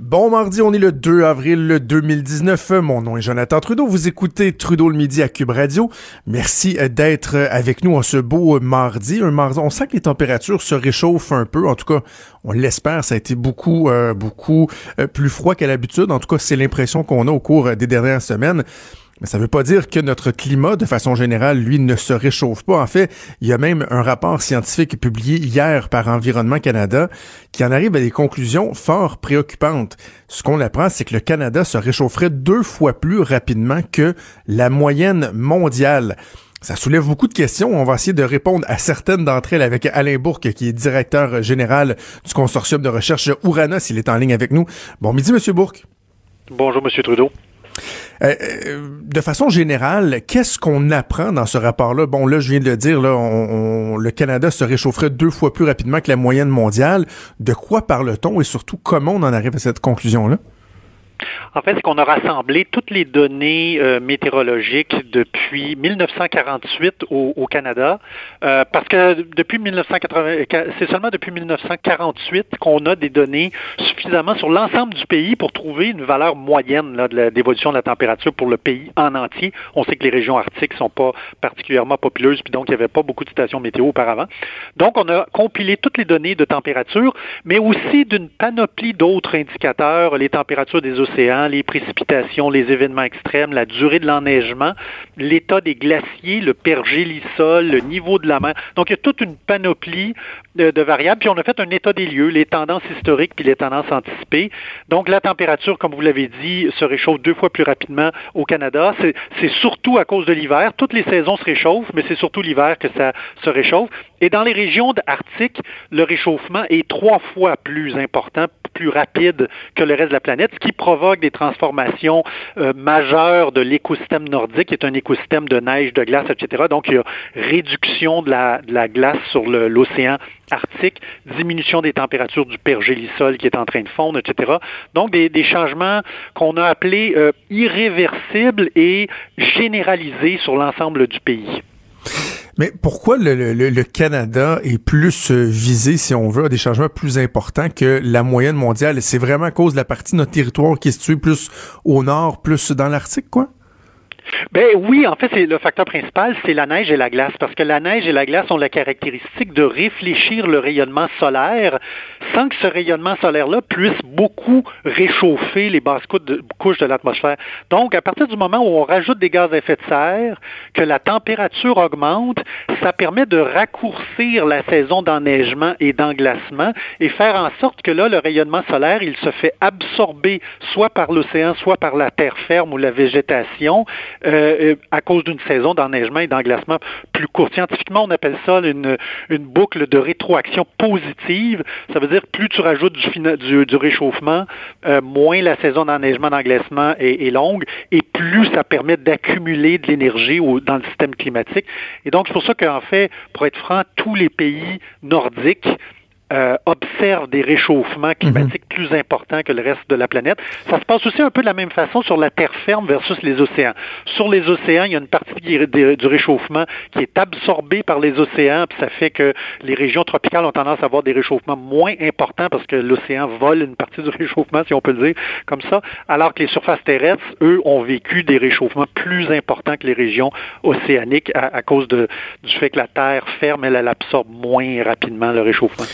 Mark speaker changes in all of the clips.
Speaker 1: Bon mardi, on est le 2 avril 2019. Mon nom est Jonathan Trudeau. Vous écoutez Trudeau le midi à Cube Radio. Merci euh, d'être euh, avec nous en ce beau mardi. Un mardi, on sent que les températures se réchauffent un peu. En tout cas, on l'espère. Ça a été beaucoup, euh, beaucoup plus froid qu'à l'habitude. En tout cas, c'est l'impression qu'on a au cours des dernières semaines. Mais ça ne veut pas dire que notre climat, de façon générale, lui, ne se réchauffe pas. En fait, il y a même un rapport scientifique publié hier par Environnement Canada qui en arrive à des conclusions fort préoccupantes. Ce qu'on apprend, c'est que le Canada se réchaufferait deux fois plus rapidement que la moyenne mondiale. Ça soulève beaucoup de questions. On va essayer de répondre à certaines d'entre elles avec Alain Bourque, qui est directeur général du consortium de recherche Ourana, s'il est en ligne avec nous. Bon midi, Monsieur Bourque.
Speaker 2: Bonjour, Monsieur Trudeau.
Speaker 1: Euh, euh, de façon générale, qu'est-ce qu'on apprend dans ce rapport-là? Bon, là, je viens de le dire, là, le Canada se réchaufferait deux fois plus rapidement que la moyenne mondiale. De quoi parle-t-on et surtout comment on en arrive à cette conclusion-là?
Speaker 2: En fait, c'est qu'on a rassemblé toutes les données euh, météorologiques depuis 1948 au, Canada, euh, parce que depuis 1980, c'est seulement depuis 1948 qu'on a des données suffisamment sur l'ensemble du pays pour trouver une valeur moyenne de d'évolution de la température pour le pays en entier. On sait que les régions arctiques sont pas particulièrement populeuses, puis donc il n'y avait pas beaucoup de stations météo auparavant. Donc, on a compilé toutes les données de température, mais aussi d'une panoplie d'autres indicateurs, les températures des océans, les précipitations, les événements extrêmes, la durée de l'enneigement, l'état des glaciers, le pergélisol, le niveau de la mer. Donc, il y a toute une panoplie de, de, variables. Puis, on a fait un état des lieux, les tendances historiques puis les tendances anticipées. Donc, la température, comme vous l'avez dit, se réchauffe deux fois plus rapidement au Canada. C'est surtout à cause de l'hiver. Toutes les saisons se réchauffent, mais c'est surtout l'hiver que ça se réchauffe. Et dans les régions arctiques, le réchauffement est trois fois plus important plus rapide que le reste de la planète, ce qui provoque des transformations euh, majeures de l'écosystème nordique, qui est un écosystème de neige, de glace, etc. Donc, il y a réduction de la, glace sur l'océan arctique, diminution des températures du pergélisol qui est en train de fondre, etc. Donc, des, des changements qu'on a appelés euh, irréversibles et généralisés sur l'ensemble du pays.
Speaker 1: Mais pourquoi le, Canada est plus euh, visé, si on veut, à des changements plus importants que la moyenne mondiale? C'est vraiment à cause de la partie de notre territoire qui est située plus au nord, plus dans l'Arctique, quoi?
Speaker 2: Ben oui, en fait, le facteur principal, c'est la neige et la glace, parce que la neige et la glace ont la caractéristique de réfléchir le rayonnement solaire sans que ce rayonnement solaire-là puisse beaucoup réchauffer les basses couches de l'atmosphère. Donc, à partir du moment où on rajoute des gaz à effet de serre, que la température augmente, ça permet de raccourcir la saison d'enneigement et d'englacement et faire en sorte que là, le rayonnement solaire, il se fait absorber soit par l'océan, soit par la terre ferme ou la végétation euh, à cause d'une saison d'enneigement et d'englacement plus courte. Scientifiquement, on appelle ça une, une boucle de rétroaction positive. Ça veut dire plus tu rajoutes du, du, réchauffement, euh, moins la saison d'enneigement, d'englacement est, est, longue, et plus ça permet d'accumuler de l'énergie dans le système climatique. Et donc, c'est pour ça qu'en fait, pour être franc, tous les pays nordiques euh, observe des réchauffements climatiques mhm. plus importants que le reste de la planète. Ça se passe aussi un peu de la même façon sur la terre ferme versus les océans. Sur les océans, il y a une partie du réchauffement qui est absorbée par les océans, puis ça fait que les régions tropicales ont tendance à avoir des réchauffements moins importants parce que l'océan vole une partie du réchauffement, si on peut le dire comme ça, alors que les surfaces terrestres, eux, ont vécu des réchauffements plus importants que les régions océaniques à, à cause de, du fait que la terre ferme, elle, elle absorbe moins rapidement le réchauffement.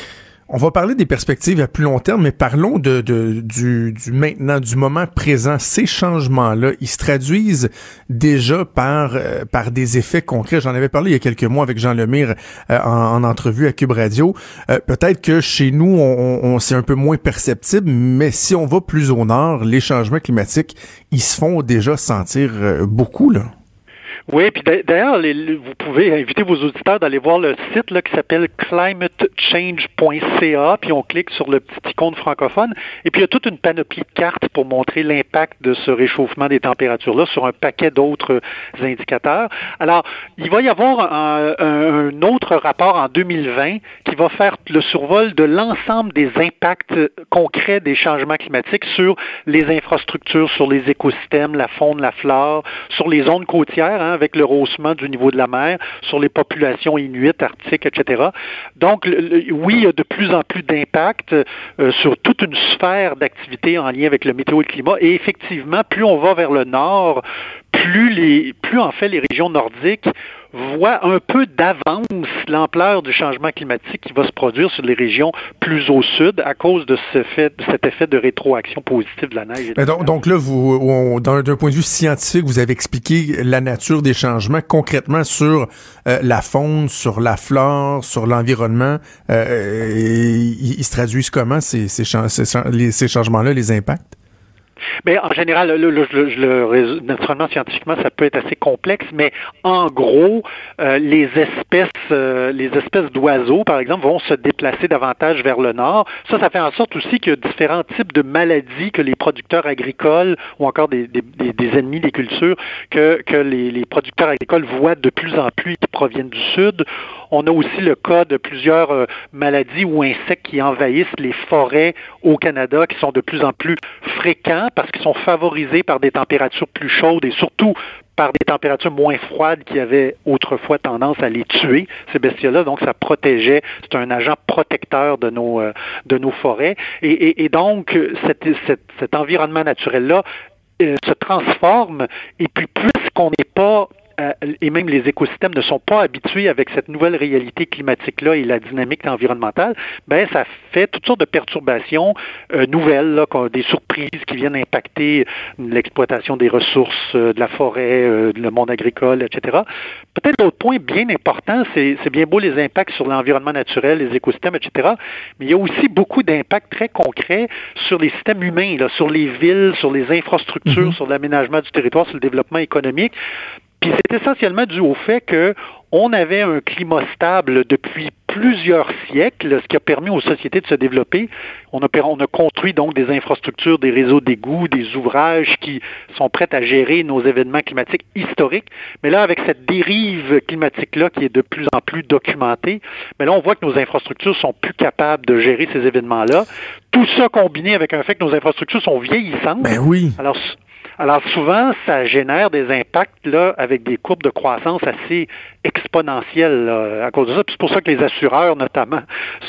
Speaker 1: On va parler des perspectives à plus long terme, mais parlons de, du, maintenant, du moment présent. Ces changements-là, ils se traduisent déjà par, euh, par des effets concrets. J'en avais parlé il y a quelques mois avec Jean Lemire euh, en, entrevue à Cube Radio. Euh, peut-être que chez nous, on, on c'est un peu moins perceptible, mais si on va plus au nord, les changements climatiques, ils se font déjà sentir beaucoup, là.
Speaker 2: Oui, puis d'ailleurs, vous pouvez inviter vos auditeurs d'aller voir le site là, qui s'appelle climatechange.ca, puis on clique sur le petit icône francophone, et puis il y a toute une panoplie de cartes pour montrer l'impact de ce réchauffement des températures-là sur un paquet d'autres indicateurs. Alors, il va y avoir un, un, autre rapport en 2020 qui va faire le survol de l'ensemble des impacts concrets des changements climatiques sur les infrastructures, sur les écosystèmes, la faune, la flore, sur les zones côtières. Hein, avec le rehaussement du niveau de la mer sur les populations inuites, arctiques, etc. Donc, oui, il y a de plus en plus d'impact euh, sur toute une sphère d'activité en lien avec le météo et le climat. Et effectivement, plus on va vers le nord, plus les, plus en fait les régions nordiques voit un peu d'avance l'ampleur du changement climatique qui va se produire sur les régions plus au sud à cause de, ce fait, de cet effet de rétroaction positive de la neige.
Speaker 1: donc, donc, là, vous, d'un point de vue scientifique, vous avez expliqué la nature des changements concrètement sur euh, la faune, sur la flore, sur l'environnement. Euh, ils, se traduisent comment ces, ces, ces changements-là, les impacts?
Speaker 2: Mais en général, le, le, le, naturellement, scientifiquement, ça peut être assez complexe, mais en gros, euh, les espèces, euh, les espèces d'oiseaux, par exemple, vont se déplacer davantage vers le nord. Ça, ça fait en sorte aussi a différents types de maladies que les producteurs agricoles ou encore des, ennemis des cultures que, que les, les, producteurs agricoles voient de plus en plus qui proviennent du sud. On a aussi le cas de plusieurs euh, maladies ou insectes qui envahissent les forêts au Canada, qui sont de plus en plus fréquents parce qu'ils sont favorisés par des températures plus chaudes et surtout par des températures moins froides qui avaient autrefois tendance à les tuer, ces bestioles-là. Donc, ça protégeait, c'est un agent protecteur de nos, euh, de nos forêts. Et, donc, cet, environnement naturel-là euh, se transforme. Et puis, puisqu'on n'est pas et même les écosystèmes ne sont pas habitués avec cette nouvelle réalité climatique-là et la dynamique environnementale, ben ça fait toutes sortes de perturbations euh, nouvelles, là, des surprises qui viennent impacter l'exploitation des ressources euh, de la forêt, le monde agricole, etc. Peut-être l'autre point bien important, c'est bien beau les impacts sur l'environnement naturel, les écosystèmes, etc., mais il y a aussi beaucoup d'impacts très concrets sur les systèmes humains, là, sur les villes, sur les infrastructures, mm-hmm. sur l'aménagement du territoire, sur le développement économique. Puis c'est essentiellement dû au fait que on avait un climat stable depuis plusieurs siècles, ce qui a permis aux sociétés de se développer. On a, on a construit donc des infrastructures, des réseaux d'égouts, des ouvrages qui sont prêts à gérer nos événements climatiques historiques. Mais là, avec cette dérive climatique-là qui est de plus en plus documentée, mais là, on voit que nos infrastructures sont plus capables de gérer ces événements-là. Tout ça combiné avec un fait que nos infrastructures sont vieillissantes.
Speaker 1: Ben oui.
Speaker 2: Alors, alors souvent, ça génère des impacts là avec des courbes de croissance assez exponentielles à cause de ça. c'est pour ça que les assureurs, notamment,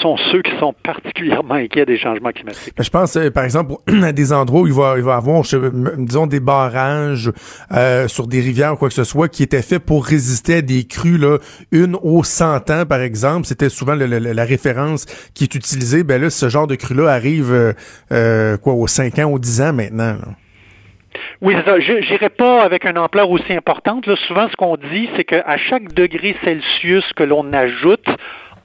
Speaker 2: sont ceux qui sont particulièrement inquiets des changements climatiques.
Speaker 1: Je pense, euh, par exemple, à des endroits où il va, il va avoir, disons, des barrages euh, sur des rivières ou quoi que ce soit qui étaient faits pour résister à des crues, là, une aux 100 ans, par exemple. C'était souvent la référence qui est utilisée. Ben là, ce genre de crue-là arrive, euh, quoi, aux 5 ans, aux 10 ans maintenant.
Speaker 2: Oui, c'est ça. Je n'irai pas avec une ampleur aussi importante. Là, souvent, ce qu'on dit, c'est qu'à chaque degré Celsius que l'on ajoute,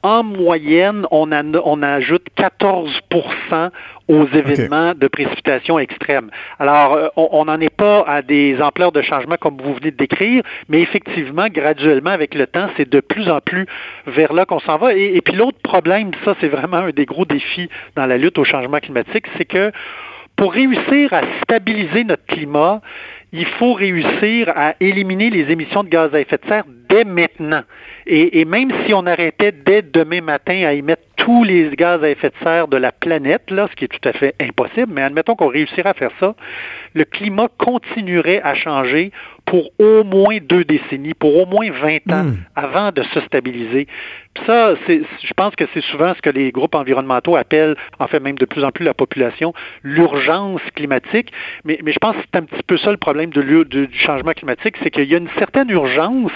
Speaker 2: en moyenne, on, on ajoute 14% aux événements de précipitation extrêmes. Alors, euh, on n'en est pas à des ampleurs de changement comme vous venez de décrire, mais effectivement, graduellement, avec le temps, c'est de plus en plus vers là qu'on s'en va. Et, et puis l'autre problème, ça, c'est vraiment un des gros défis dans la lutte au changement climatique, c'est que pour réussir à stabiliser notre climat, il faut réussir à éliminer les émissions de gaz à effet de serre dès maintenant. Et, même si on arrêtait dès demain matin à émettre tous les gaz à effet de serre de la planète, là, ce qui est tout à fait impossible, mais admettons qu'on réussirait à faire ça, le climat continuerait à changer pour au moins deux décennies, pour au moins 20 ans hmm. avant de se stabiliser. Puis ça, je pense que c'est souvent ce que les groupes environnementaux appellent, en fait même de plus en plus la population, l'urgence climatique. Mais, je pense que c'est un petit peu ça le problème du changement climatique, c'est qu'il y a une certaine urgence,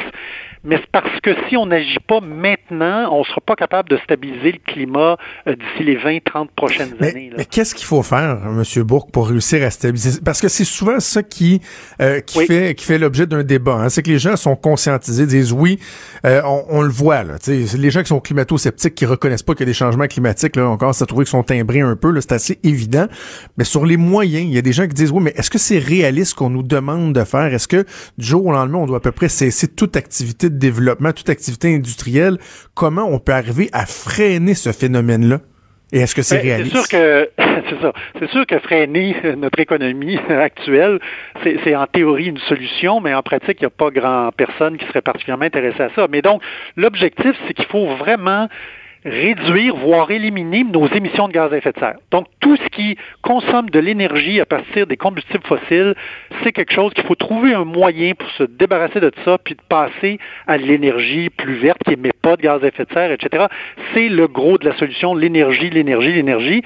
Speaker 2: mais c'est parce que si on n'agit pas maintenant, on ne sera pas capable de stabiliser le climat euh, d'ici les 20-30 prochaines années.
Speaker 1: Mais qu'est-ce qu'il faut faire, M. Bourque, pour réussir à stabiliser? Parce que c'est souvent ça qui, euh, qui, fait, qui fait l'objet d'un débat. Hein. C'est que les gens sont conscientisés, disent oui, euh, on, le voit. Là, les gens qui sont climato-sceptiques, qui reconnaissent pas qu'il y a des changements climatiques, là, on commence à trouver qu'ils sont timbrés un peu. C'est assez évident. Mais sur les moyens, il y a des gens qui disent oui, mais est-ce que c'est réaliste qu'on nous demande de faire? Est-ce que du jour au lendemain, on doit à peu près cesser toute activité développement, toute activité industrielle, comment on peut arriver à freiner ce phénomène-là? Et est-ce que c'est ben, réaliste?
Speaker 2: C'est sûr que c'est ça. C'est sûr que freiner notre économie actuelle, c'est en théorie une solution, mais en pratique, il n'y a pas grand personne qui serait particulièrement intéressée à ça. Mais donc, l'objectif, c'est qu'il faut vraiment réduire, voire éliminer nos émissions de gaz à effet de serre. Donc, tout ce qui consomme de l'énergie à partir des combustibles fossiles, c'est quelque chose qu'il faut trouver un moyen pour se débarrasser de ça, puis de passer à l'énergie plus verte qui émet pas de gaz à effet de serre, etc. C'est le gros de la solution, l'énergie, l'énergie, l'énergie.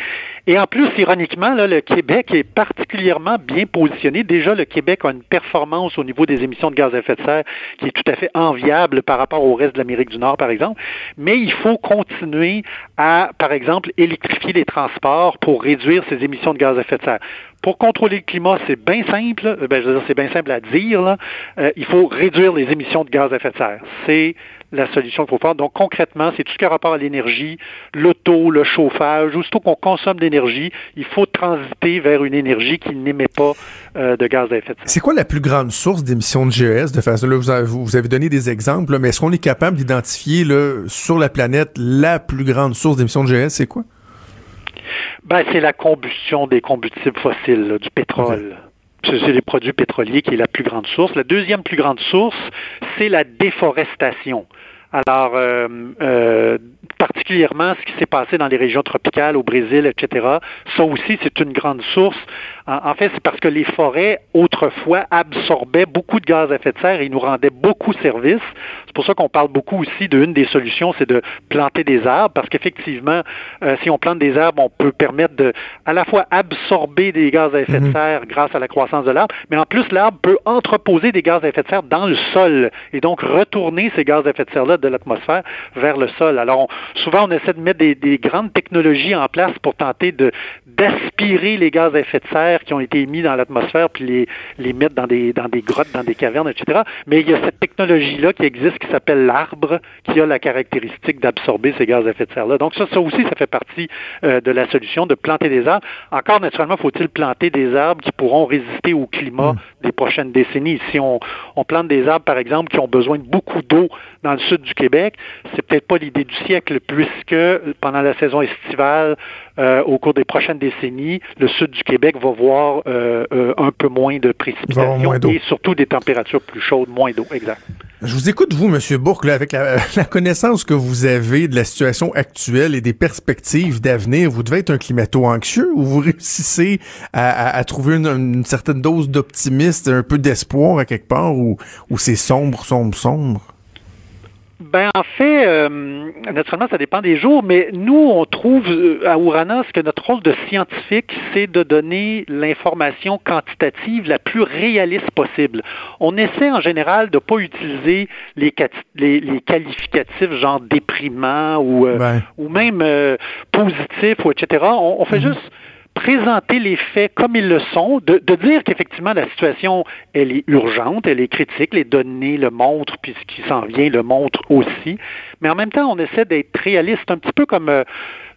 Speaker 2: Et en plus, ironiquement, là, le Québec est particulièrement bien positionné. Déjà, le Québec a une performance au niveau des émissions de gaz à effet de serre qui est tout à fait enviable par rapport au reste de l'Amérique du Nord, par exemple. Mais il faut continuer à, par exemple, électrifier les transports pour réduire ces émissions de gaz à effet de serre. Pour contrôler le climat, c'est bien simple. Ben, je veux dire, c'est bien simple à dire. Là. Euh, il faut réduire les émissions de gaz à effet de serre. C'est la solution qu'il faut faire. Donc, concrètement, c'est tout ce qui a rapport à l'énergie, l'auto, le chauffage. Aussitôt qu'on consomme d'énergie, il faut transiter vers une énergie qui n'émet pas euh, de gaz à effet de serre.
Speaker 1: C'est quoi la plus grande source d'émissions de GES? De façon, là, vous, avez, vous avez donné des exemples, là, mais est-ce qu'on est capable d'identifier sur la planète la plus grande source d'émissions de GES? C'est quoi?
Speaker 2: Ben, c'est la combustion des combustibles fossiles, là, du pétrole. C'est les produits pétroliers qui est la plus grande source. La deuxième plus grande source, c'est la déforestation. Alors, euh, euh, particulièrement ce qui s'est passé dans les régions tropicales, au Brésil, etc., ça aussi, c'est une grande source en, fait, c'est parce que les forêts, autrefois, absorbaient beaucoup de gaz à effet de serre et nous rendaient beaucoup service. C'est pour ça qu'on parle beaucoup aussi d'une des solutions, c'est de planter des arbres, parce qu'effectivement, euh, si on plante des arbres, on peut permettre de à la fois absorber des gaz à effet de mhm. serre grâce à la croissance de l'arbre, mais en plus, l'arbre peut entreposer des gaz à effet de serre dans le sol et donc retourner ces gaz à effet de serre-là de l'atmosphère vers le sol. Alors, souvent, on essaie de mettre des, des grandes technologies en place pour tenter d'aspirer les gaz à effet de serre qui ont été émis dans l'atmosphère puis les, les mettre dans des, dans des grottes, dans des cavernes, etc. Mais il y a cette technologie-là qui existe qui s'appelle l'arbre, qui a la caractéristique d'absorber ces gaz à effet de serre-là. Donc ça, ça aussi, ça fait partie euh, de la solution de planter des arbres. Encore, naturellement, faut-il planter des arbres qui pourront résister au climat mm. des prochaines décennies? Si on, on plante des arbres, par exemple, qui ont besoin de beaucoup d'eau dans le sud du Québec, c'est peut-être pas l'idée du siècle, puisque pendant la saison estivale, euh, au cours des prochaines décennies, le sud du Québec va voir euh, euh, un peu moins de précipitations et surtout des températures plus chaudes, moins d'eau. Exact.
Speaker 1: Je vous écoute, vous, M. Bourque, avec la, connaissance que vous avez de la situation actuelle et des perspectives d'avenir. Vous devez être un climato-anxieux ou vous réussissez à, trouver une, certaine dose d'optimisme, un peu d'espoir à quelque part ou, ou c'est sombre, sombre, sombre?
Speaker 2: Ben en fait, euh, naturellement, ça dépend des jours, mais nous, on trouve euh, à Ouranos que notre rôle de scientifique, c'est de donner l'information quantitative la plus réaliste possible. On essaie en général de ne pas utiliser les, les, qualificatifs genre déprimant ou, euh, ou même positif ou etc. On, fait mhm. juste présenter les faits comme ils le sont, de, dire qu'effectivement la situation, elle est urgente, elle est critique, les données le montrent, puis ce qui s'en vient le montre aussi, mais en même temps, on essaie d'être réaliste, un petit peu comme euh,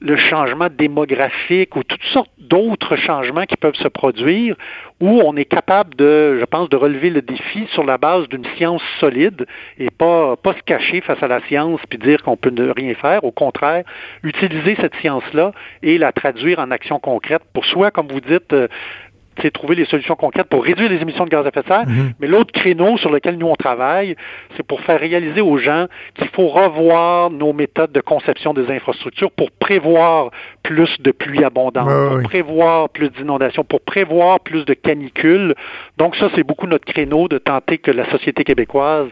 Speaker 2: le changement démographique ou toutes sortes d'autres changements qui peuvent se produire, où on est capable de, je pense, de relever le défi sur la base d'une science solide et pas, pas se cacher face à la science puis dire qu'on peut ne rien faire. Au contraire, utiliser cette science-là et la traduire en action concrète pour soit, comme vous dites, euh, c'est trouver les solutions concrètes pour réduire les émissions de gaz à effet de serre. Mhm. Mais l'autre créneau sur lequel nous on travaille, c'est pour faire réaliser aux gens qu'il faut revoir nos méthodes de conception des infrastructures pour prévoir plus de pluie abondante, pour prévoir plus d'inondations, pour prévoir plus de canicules. Donc ça, c'est beaucoup notre créneau de tenter que la société québécoise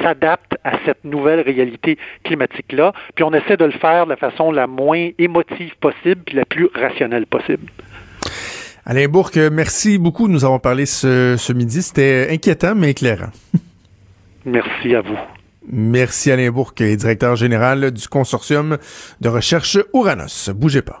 Speaker 2: s'adapte à cette nouvelle réalité climatique-là. Puis on essaie de le faire de la façon la moins émotive possible, puis la plus rationnelle possible.
Speaker 1: Alain Bourque, merci beaucoup. Nous avons parlé ce, ce midi. C'était inquiétant, mais éclairant.
Speaker 2: Merci à vous.
Speaker 1: Merci Alain Bourque, directeur général du consortium de recherche Ouranos. Bougez pas.